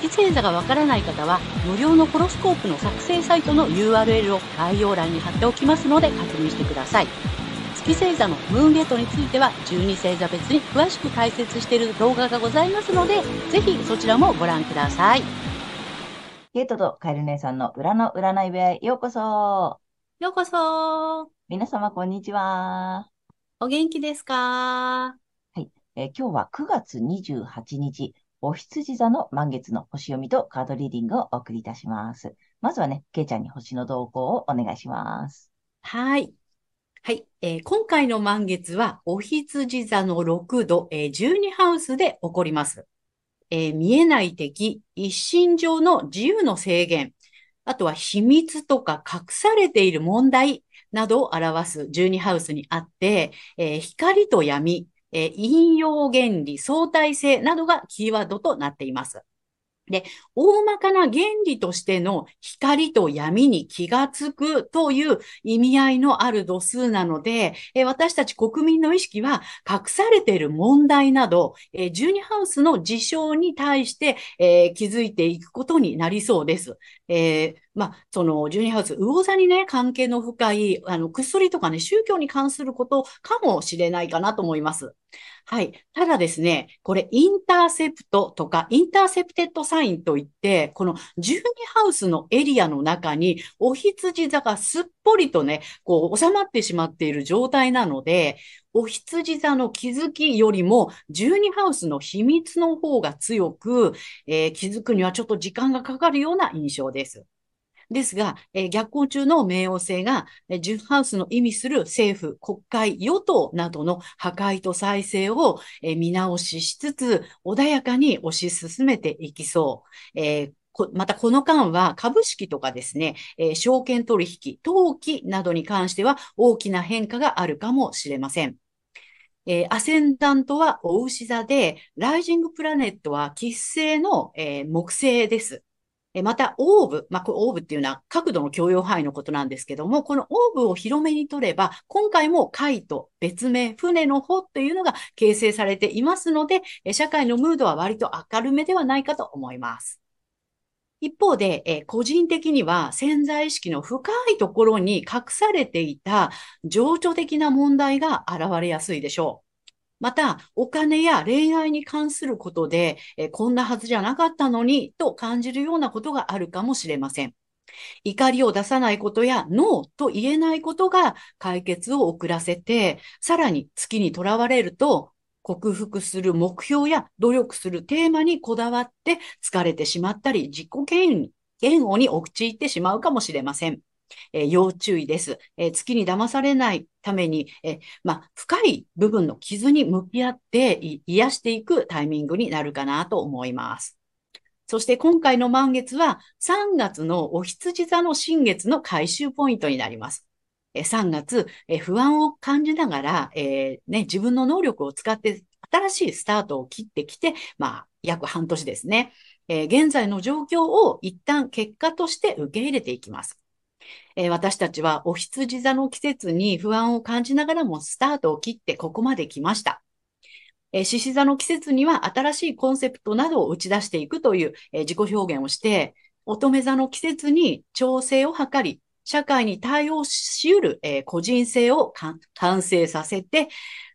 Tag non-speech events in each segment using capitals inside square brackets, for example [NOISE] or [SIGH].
月星座がわからない方は、無料のホロスコープの作成サイトの URL を概要欄に貼っておきますので確認してください。月星座のムーンゲートについては12星座別に詳しく解説している動画がございますので、ぜひそちらもご覧ください。ゲートとカエル姉さんの裏の占い部屋へようこそ。ようこそ。皆様こんにちは。お元気ですか？はい、えー、今日は9月28日、お羊座の満月の星読みとカードリーディングをお送りいたします。まずはね、ケイちゃんに星の動向をお願いします。はい。はい、えー、今回の満月は、お羊座の6度、えー、12ハウスで起こります。えー、見えない敵、一心上の自由の制限、あとは秘密とか隠されている問題などを表す12ハウスにあって、えー、光と闇、えー、引用原理、相対性などがキーワードとなっています。で、大まかな原理としての光と闇に気がつくという意味合いのある度数なので、え私たち国民の意識は隠されている問題など、え12ハウスの事象に対して、え気づいていくことになりそうです。えーまあ、その、12ハウス、魚座にね、関係の深い、あの、薬とかね、宗教に関することかもしれないかなと思います。はい。ただですね、これ、インターセプトとか、インターセプテッドサインといって、この12ハウスのエリアの中に、お羊座がすっぽりとね、こう、収まってしまっている状態なので、お羊座の気づきよりも、12ハウスの秘密の方が強く、えー、気づくにはちょっと時間がかかるような印象です。ですが、えー、逆行中の冥王星が、えー、10ハウスの意味する政府、国会、与党などの破壊と再生を、えー、見直ししつつ、穏やかに推し進めていきそう。えーまたこの間は株式とかですね、えー、証券取引、登記などに関しては大きな変化があるかもしれません。えー、アセンダントはお牛座で、ライジングプラネットは喫星の、えー、木星です。また、オーブ、まあ、オーブっていうのは角度の許容範囲のことなんですけども、このオーブを広めに取れば、今回も海と別名、船の方というのが形成されていますので、社会のムードは割と明るめではないかと思います。一方で、え個人的には潜在意識の深いところに隠されていた情緒的な問題が現れやすいでしょう。また、お金や恋愛に関することで、えこんなはずじゃなかったのに、と感じるようなことがあるかもしれません。怒りを出さないことや、ノーと言えないことが解決を遅らせて、さらに月にとらわれると、克服する目標や努力するテーマにこだわって疲れてしまったり、自己嫌悪に陥ってしまうかもしれません。えー、要注意です。えー、月に騙されないために、え、まあ、深い部分の傷に向き合って癒していくタイミングになるかなと思います。そして今回の満月は3月のお羊座の新月の回収ポイントになります。3月、不安を感じながら、えーね、自分の能力を使って新しいスタートを切ってきて、まあ、約半年ですね。え、現在の状況を一旦結果として受け入れていきます。えー、私たちはお羊座の季節に不安を感じながらもスタートを切ってここまで来ました。え、獅子座の季節には新しいコンセプトなどを打ち出していくという、え、自己表現をして、乙女座の季節に調整を図り、社会に対応し得る、え、個人性を完成させて、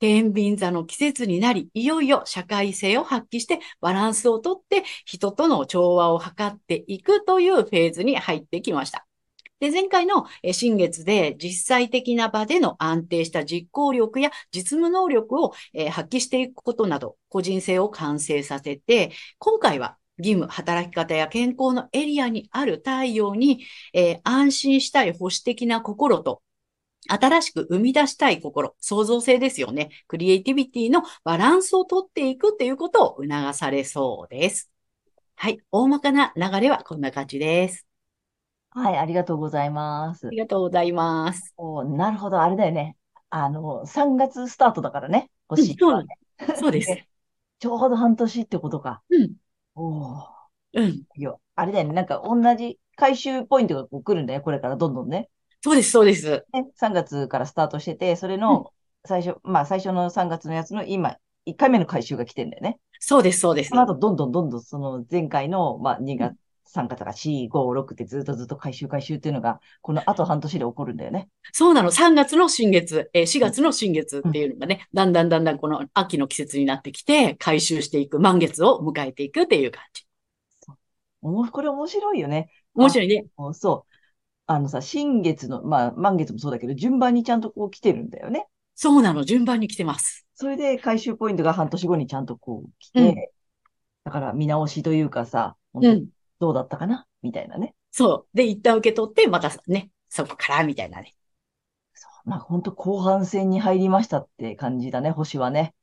天秤座の季節になり、いよいよ社会性を発揮してバランスをとって人との調和を図っていくというフェーズに入ってきました。で、前回の新月で実際的な場での安定した実行力や実務能力を発揮していくことなど、個人性を完成させて、今回は義務、働き方や健康のエリアにある太陽に、えー、安心したい保守的な心と、新しく生み出したい心、創造性ですよね。クリエイティビティのバランスをとっていくっていうことを促されそうです。はい。大まかな流れはこんな感じです。はい、ありがとうございます。ありがとうございます。おなるほど、あれだよね。あの、3月スタートだからね、うん、そう、そうです。ちょうど半年ってことか。うん。おー。うん。いや、あれだよね。なんか同じ回収ポイントがこう来るんだよ。これからどんどんね。そうです、そうです。ね、3月からスタートしてて、それの最初、うん、まあ最初の3月のやつの今、1回目の回収が来てんだよね。そうです、そうです。その後、どんどんどんどんその前回の、まあ2月、3月が4、5、6ってずっとずっと回収回収っていうのが、このあと半年で起こるんだよね。そうなの。3月の新月、えー、4月の新月っていうのがね、うん、だんだんだんだんこの秋の季節になってきて、回収していく、満月を迎えていくっていう感じ。そうこれ面白いよね。面白いね。そう。あのさ、新月の、まあ、満月もそうだけど、順番にちゃんとこう来てるんだよね。そうなの。順番に来てます。それで回収ポイントが半年後にちゃんとこう来て、うん、だから見直しというかさ、本当にどうだったかな、みたいなね。そう。で、一旦受け取って、またね、そこから、みたいなね。そう。まあ、本当後半戦に入りましたって感じだね、星はね。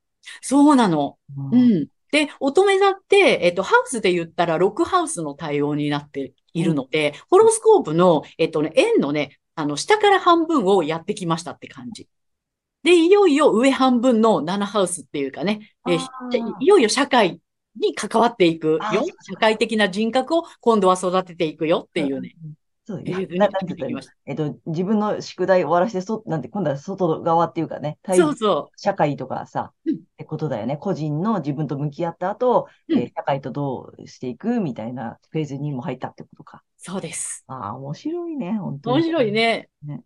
そうなの。うん、うん。で、乙女座って、えっと、ハウスで言ったら、ロックハウスの対応になっているので、うん、ホロスコープの、えっとね、円のね、あの、下から半分をやってきましたって感じ。で、いよいよ上半分の7ハウスっていうかね、えいよいよ社会に関わっていくよ。社会的な人格を今度は育てていくよっていうね。そうですね。えっと、自分の宿題終わらせて、そ、なんて、今度は外側っていうかね、そうそう。社会とかさ、うん、ってことだよね。個人の自分と向き合った後、うん、えー、社会とどうしていくみたいなフェーズにも入ったってことか。そうです。ああ、面白いね、本当に。面白いね。ね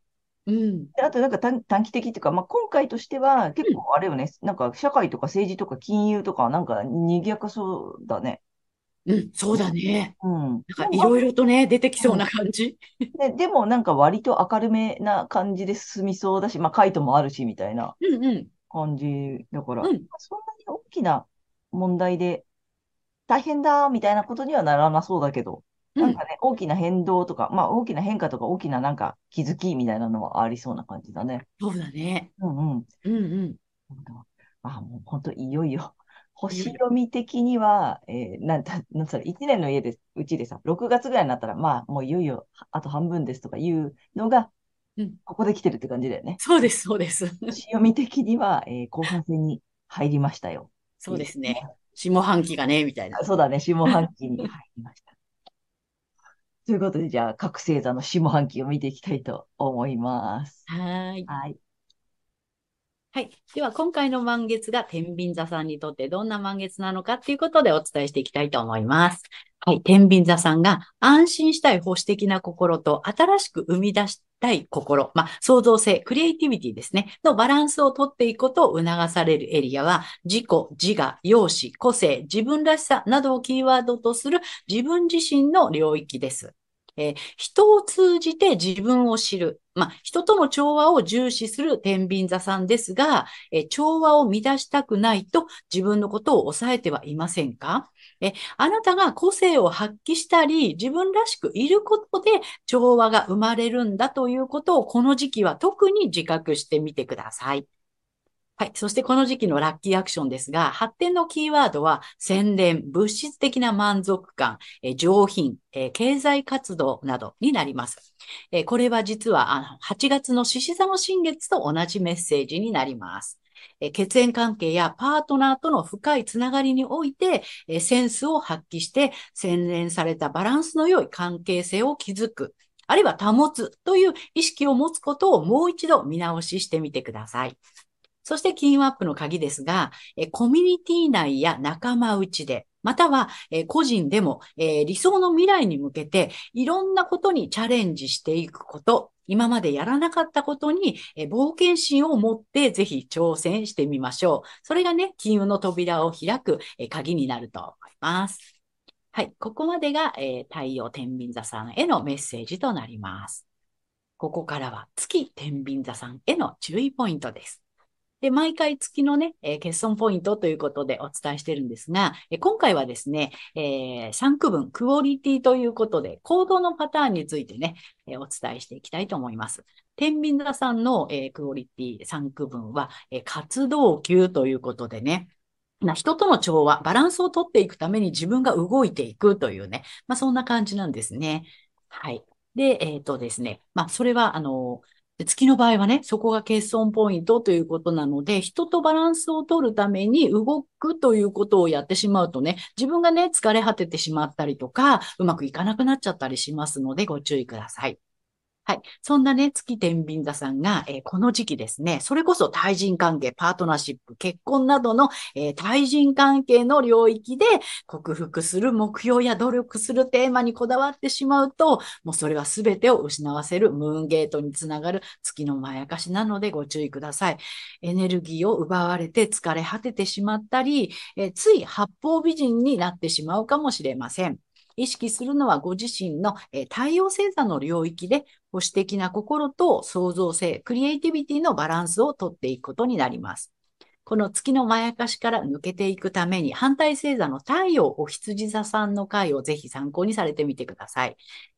うん。あとなんか短短期的っていうか、まあ、今回としては結構あれよね、うん、なんか社会とか政治とか金融とかなんか賑やかそうだね。うん、そうだね。うん。なんかいろいろとね、出てきそうな感じ。ででもなんか割と明るめな感じで進みそうだし、まあカイトもあるしみたいな感じだから、うん、そんなに大きな問題で大変だみたいなことにはならなそうだけど、なんかね、大きな変動とか、まあ大きな変化とか大きななんか気づきみたいなのはありそうな感じだね。そうだね。うんうん。うんうん。あ、もう本当いよいよ [LAUGHS] 星読み的には、えー、なんだ、なんそれ、1年の家で、うちでさ、6月ぐらいになったら、まあ、もういよいよ、あと半分ですとかいうのが、うん、ここで来てるって感じだよね。そうです、そうです。星読み的には、えー、後半戦に入りましたよ。そうですね。下半期がね、みたいな。そうだね、下半期に入りました。ということで、じゃあ、各星座の下半期を見ていきたいと思います。はい。はい。はい。では、今回の満月が天秤座さんにとってどんな満月なのかっていうことでお伝えしていきたいと思います。はい。天秤座さんが安心したい保守的な心と新しく生み出し対心、まあ、創造性、クリエイティビティですね、のバランスをとっていくことを促されるエリアは、自己、自我、容姿、個性、自分らしさなどをキーワードとする自分自身の領域です。えー、人を通じて自分を知る。まあ、人との調和を重視する天秤座さんですが、えー、調和を乱したくないと自分のことを抑えてはいませんか？えあなたが個性を発揮したり、自分らしくいることで調和が生まれるんだということをこの時期は特に自覚してみてください。はい。そしてこの時期のラッキーアクションですが、発展のキーワードは、洗練、物質的な満足感、え上品、え経済活動などになります。えこれは実はあの8月の獅子座の新月と同じメッセージになります。え血縁関係やパートナーとの深いつながりにおいて、えセンスを発揮して、洗練されたバランスの良い関係性を築く。あるいは保つという意識を持つことをもう一度見直ししてみてください。そして金運アップの鍵ですが、えコミュニティ内や仲間内で、または、え個人でも、え理想の未来に向けていろんなことにチャレンジしていくこと、今までやらなかったことに、え冒険心を持ってぜひ挑戦してみましょう。それがね、金運の扉を開く、え鍵になると思います。はい。ここまでが、え、太陽天秤座さんへのメッセージとなります。ここからは月天秤座さんへの注意ポイントです。で、毎回月のね、えー、欠損ポイントということでお伝えしてるんですが、えー、今回はですね、えー、3区分、クオリティということで、行動のパターンについてね、えー、お伝えしていきたいと思います。天秤座さんの、えー、クオリティ3区分は、えー、活動級ということでね、人との調和、バランスをとっていくために自分が動いていくというね、まあそんな感じなんですね。はい。で、えっとですね、まあ、それは、あの、月の場合はね、そこが欠損ポイントということなので、人とバランスを取るために動くということをやってしまうとね、自分がね、疲れ果ててしまったりとか、うまくいかなくなっちゃったりしますので、ご注意ください。はい。そんなね、月天秤座さんが、えー、この時期ですね、それこそ対人関係、パートナーシップ、結婚などの、えー、対人関係の領域で克服する目標や努力するテーマにこだわってしまうと、もうそれは全てを失わせるムーンゲートにつながる月のまやかしなのでご注意ください。エネルギーを奪われて疲れ果ててしまったり、えー、つい八方美人になってしまうかもしれません。意識するのはご自身の、え太陽星座の領域で保守的な心と創造性、クリエイティビティのバランスをとっていくことになります。この月のまやかしから抜けていくために、反対星座の太陽お羊座さんの回をぜひ参考にされてみてください。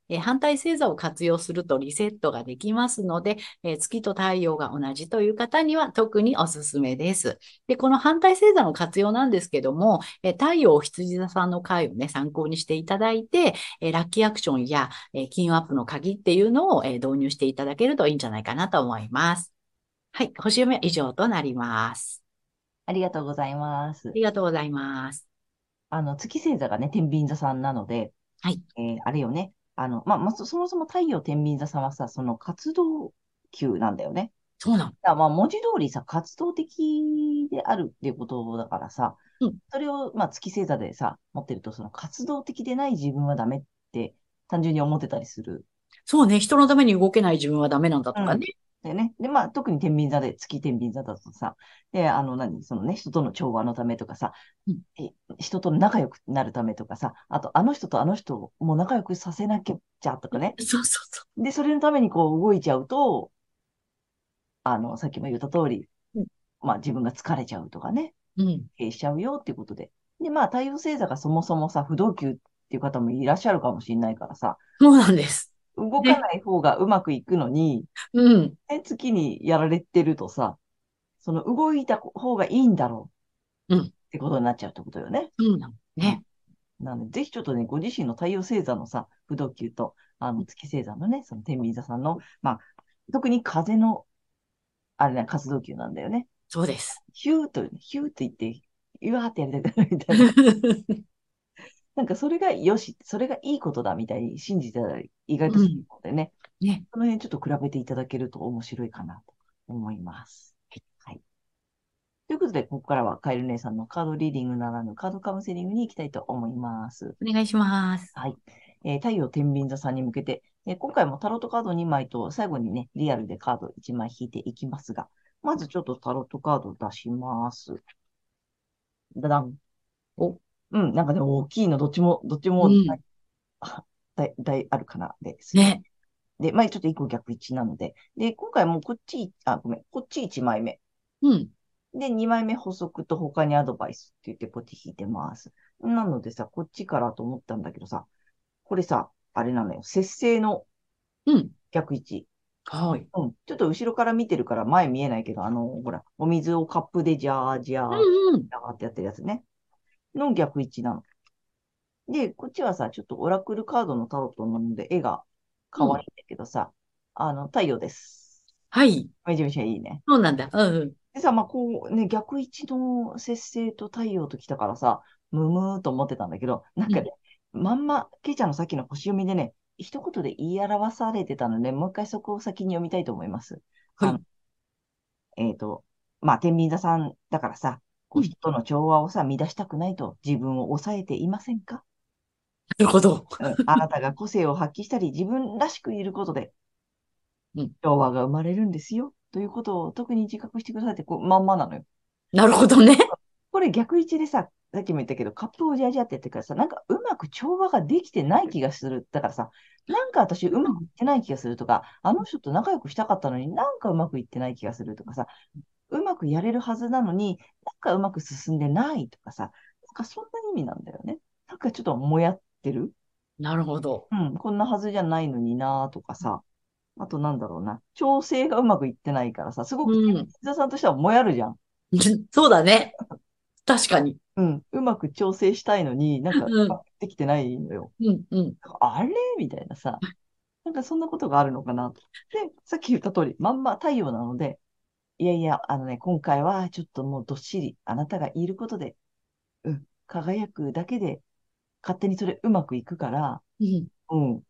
え反対星座を活用するとリセットができますので、え月と太陽が同じという方には特におすすめです。で、この反対星座の活用なんですけども、え太陽羊座さんの回をね、参考にしていただいて、えラッキーアクションや、え金運アップの鍵っていうのを、え導入していただけるといいんじゃないかなと思います。はい、星読みは以上となります。ありがとうございます。ありがとうございます。あの、月星座がね、天秤座さんなので、はい。えー、あれよね、あの、まあ、まそもそも太陽天秤座さんはさ、その活動級なんだよね。そうなんだ。まあ、文字通りさ、活動的であるっていうことだからさ、うん、それを、まあ、月星座でさ、持ってると、その活動的でない自分はダメって単純に思ってたりする。そうね、人のために動けない自分はダメなんだとかね。でね。で、まあ、特に天秤座で、月天秤座だとさ、で、あの、何、そのね、人との調和のためとかさ、人と仲良くなるためとかさ、あと、あの人とあの人も仲良くさせなきゃとかね。そうそうそう。で、それのためにこう動いちゃうと、あの、さっきも言った通り、うん、まあ、自分が疲れちゃうとかね、うん。経しちゃうよっていうことで。で、まあ、太陽星座がそもそもさ、不動級っていう方もいらっしゃるかもしれないからさ、そうなんです。動かない方がうまくいくのに、うん。月にやられてるとさ、その動いた方がいいんだろう。うん。ってことになっちゃうってことよね。そうなの。ね。なので、ぜひちょっとね、ご自身の太陽星座のさ、不動級と、あの、月星座のね、その天秤座さんの、まあ、特に風の、あれね、活動級なんだよね。そうです。ヒューと、ヒューと言って、うわーってやりたくなるみたいな。[LAUGHS] なんかそれがよし、それがいいことだみたいに信じてたら意外とするのでね、うん、ね。その辺ちょっと比べていただけると面白いかなと思います。はい。ということで、ここからはカエル姉さんのカードリーディングならぬカードカウンセリングに行きたいと思います。お願いします。はい。えー、太陽天秤座さんに向けて、えー、今回もタロットカード2枚と最後にね、リアルでカード1枚引いていきますが、まずちょっとタロットカード出します。だだん。お、うん、なんかね、大きいの、どっちも、どっちも、うん、だ [LAUGHS] 大あるかなですね。で、まあ、ちょっと一個逆一なので。で、今回もこっち、あ、ごめん、こっち1枚目。うん。で、2枚目補足と他にアドバイスって言ってこっち引いてます。なのでさ、こっちからと思ったんだけどさ、これさ、あれなのよ。節制の逆位置。うん、はい。うん。ちょっと後ろから見てるから前見えないけど、あの、ほら、お水をカップでジャージャー、うんうん、ってやってるやつね。の逆位置なの。で、こっちはさ、ちょっとオラクルカードのタロットなので、絵が可愛いんだけどさ、うん、あの、太陽です。はい。めちゃめちゃいいね。そうなんだ。うん、うん。でさ、まあ、こうね、逆位置の節制と太陽と来たからさ、むむーと思ってたんだけど、なんかね、うん、まんま、ケイちゃんのさっきの星読みでね、一言で言い表されてたので、もう一回そこを先に読みたいと思います。はい。えっ、ー、と、まあ、天秤座さんだからさ、人との調和をさ、乱したくないと自分を抑えていませんか？なるほど、うん。あなたが個性を発揮したり、自分らしくいることで、うん、調和が生まれるんですよ。ということを特に自覚してくださいって、こう、まんまなのよ。なるほどね。これ逆位置でさ、さっきも言ったけど、カップをジャージャーってやってからさ、なんかうまく調和ができてない気がする。だからさ、なんか私うまくいってない気がするとか、あの人と仲良くしたかったのになんかうまくいってない気がするとかさ、うまくやれるはずなのに、なんかうまく進んでないとかさ、なんかそんな意味なんだよね。なんかちょっともやってる。なるほど。うん、こんなはずじゃないのになとかさ、あとなんだろうな、調整がうまくいってないからさ、すごく、伊沢さんとしてはもやるじゃん。[LAUGHS] そうだね。確かに。うん、うまく調整したいのに、なんか、できてないのよ。うん、うん。あれ？みたいなさ。なんかそんなことがあるのかなと。で、さっき言った通り、まんま太陽なので、いやいや、あのね、今回はちょっともうどっしり、あなたがいることで、うん、輝くだけで、勝手にそれうまくいくから、うん。うん。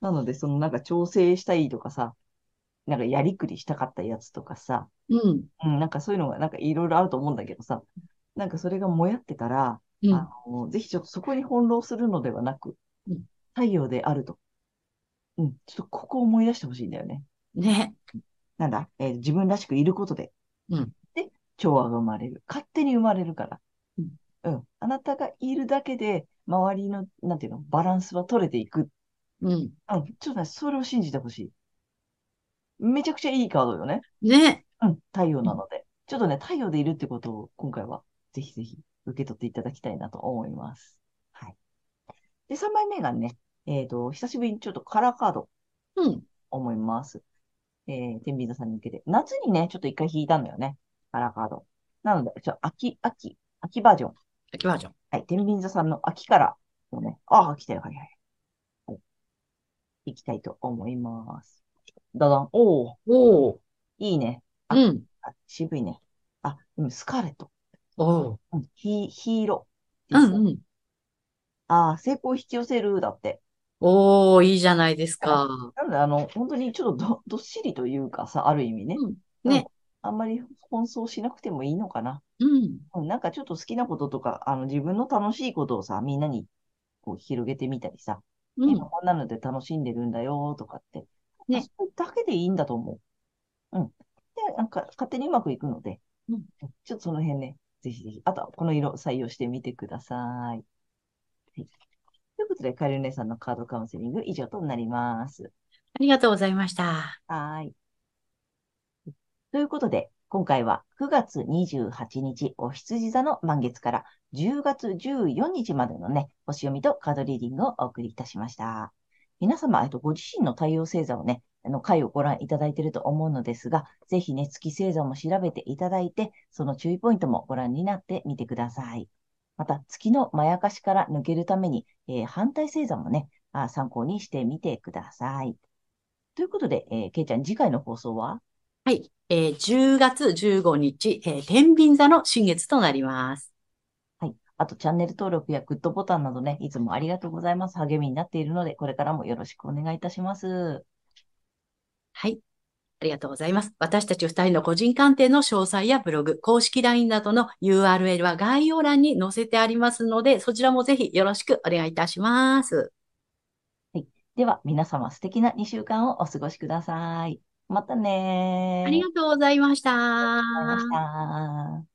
なので、そのなんか調整したいとかさ、なんかやりくりしたかったやつとかさ、うん。うん、なんかそういうのがなんかいろいろあると思うんだけどさ、なんかそれがもやってたら、うん。あの、ぜひちょっとそこに翻弄するのではなく、うん太陽であると。うん、ちょっとここを思い出してほしいんだよね。ね。なんだ、えー自分らしくいることで、うん。で、調和が生まれる。勝手に生まれるから。うん。うん。あなたがいるだけで、周りの、なんていうの、バランスは取れていく。うん。うん。ちょっとね、それを信じてほしい。めちゃくちゃいいカードよね。ね。うん。太陽なので。ちょっとね、太陽でいるってことを今回はぜひぜひ受け取っていただきたいなと思います。はい。で、3枚目がね、えっと、久しぶりにちょっとカラーカードうん。思います。えー、天秤座さんに向けて。夏にね、ちょっと一回引いたのよね。カラーカード。なので、ちょ、秋、秋、秋バージョン。秋バージョン。はい。天秤座さんの秋からをね、ああ、来たよ、はいはい。はい。いきたいと思います。だだん。おー、おー。いいね。あうん。あ渋いね。あ、うん、スカーレット。おー。うん、ヒ、ヒーロー。うんうん。ああ、成功を引き寄せる、だって。おー、いいじゃないですか。なので、あの、本当にちょっとど、[LAUGHS] どっしりというかさ、ある意味ね。うん。うんね。あんまり奔走しなくてもいいのかな。うん。うんなんかちょっと好きなこととか、あの、自分の楽しいことをさ、みんなにこう広げてみたりさ、うん。今こんなので楽しんでるんだよとかって、ねそれだけでいいんだと思う。うん。で、なんか勝手にうまくいくので、うんちょっとその辺ね、ぜひぜひ、あとはこの色採用してみてください。はい。ということで、カエル姉さんのカードカウンセリング以上となります。ありがとうございました。はーい。ということで、今回は9月28日、お羊座の満月から10月14日までのね、星読みとカードリーディングをお送りいたしました。皆様、えっと、ご自身の太陽星座をね、あの、回をご覧いただいていると思うのですが、ぜひね、月星座も調べていただいて、その注意ポイントもご覧になってみてください。また、月のまやかしから抜けるために、えー反対星座もね、あ参考にしてみてください。ということで、えー、けいちゃん、次回の放送は？はい。えー10月15日、えー天秤座の新月となります。はい。あと、チャンネル登録やグッドボタンなどね、いつもありがとうございます。励みになっているので、これからもよろしくお願いいたします。はい。ありがとうございます。私たち二人の個人鑑定の詳細やブログ、公式 LINE などの URL は概要欄に載せてありますので、そちらもぜひよろしくお願いいたします。では、皆様素敵な2週間をお過ごしください。またねー。ありがとうございました。ありがとうございました。